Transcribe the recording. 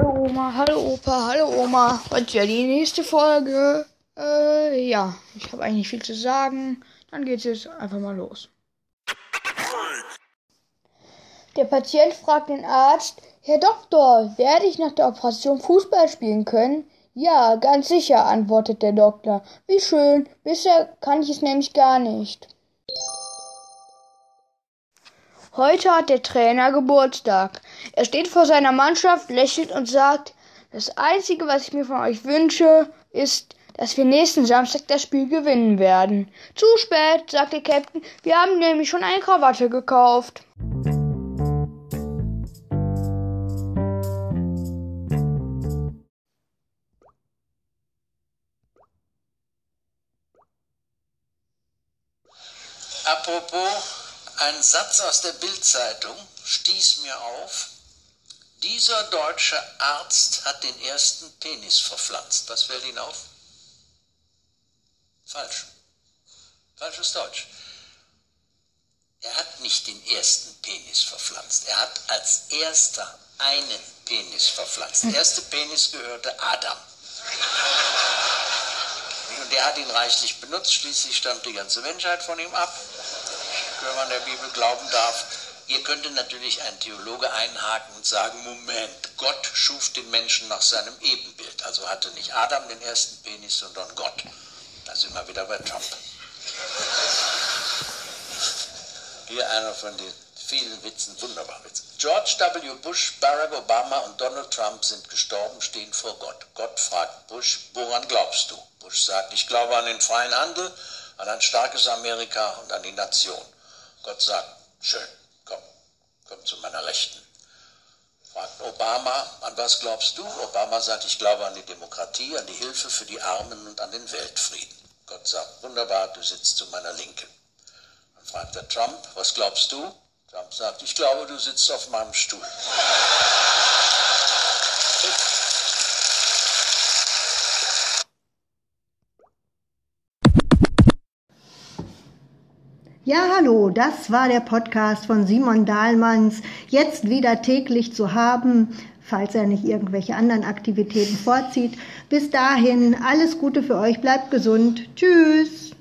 Oma, hallo Opa, hallo Oma. Heute ja die nächste Folge. Äh, ja, ich habe eigentlich viel zu sagen. Dann geht's jetzt einfach mal los. Der Patient fragt den Arzt, Herr Doktor, werde ich nach der Operation Fußball spielen können? Ja, ganz sicher, antwortet der Doktor. Wie schön, bisher kann ich es nämlich gar nicht. Heute hat der Trainer Geburtstag. Er steht vor seiner Mannschaft, lächelt und sagt, das Einzige, was ich mir von euch wünsche, ist, dass wir nächsten Samstag das Spiel gewinnen werden. Zu spät, sagt der Captain, wir haben nämlich schon eine Krawatte gekauft. Apropos ein Satz aus der Bildzeitung stieß mir auf. Dieser deutsche Arzt hat den ersten Penis verpflanzt. Was fällt Ihnen auf? Falsch. Falsches Deutsch. Er hat nicht den ersten Penis verpflanzt. Er hat als erster einen Penis verpflanzt. Der erste Penis gehörte Adam. Und der hat ihn reichlich benutzt. Schließlich stammt die ganze Menschheit von ihm ab wenn man der Bibel glauben darf. Hier könnte natürlich ein Theologe einhaken und sagen, Moment, Gott schuf den Menschen nach seinem Ebenbild. Also hatte nicht Adam den ersten Penis, sondern Gott. Da sind wir wieder bei Trump. Hier einer von den vielen Witzen, wunderbar Witze. George W. Bush, Barack Obama und Donald Trump sind gestorben, stehen vor Gott. Gott fragt Bush, woran glaubst du? Bush sagt, ich glaube an den freien Handel, an ein starkes Amerika und an die Nation. Gott sagt, schön, komm, komm zu meiner Rechten. Fragt Obama, an was glaubst du? Obama sagt, ich glaube an die Demokratie, an die Hilfe für die Armen und an den Weltfrieden. Gott sagt, wunderbar, du sitzt zu meiner Linken. Dann fragt er Trump, was glaubst du? Trump sagt, ich glaube, du sitzt auf meinem Stuhl. Ja, hallo, das war der Podcast von Simon Dahlmanns. Jetzt wieder täglich zu haben, falls er nicht irgendwelche anderen Aktivitäten vorzieht. Bis dahin, alles Gute für euch, bleibt gesund. Tschüss.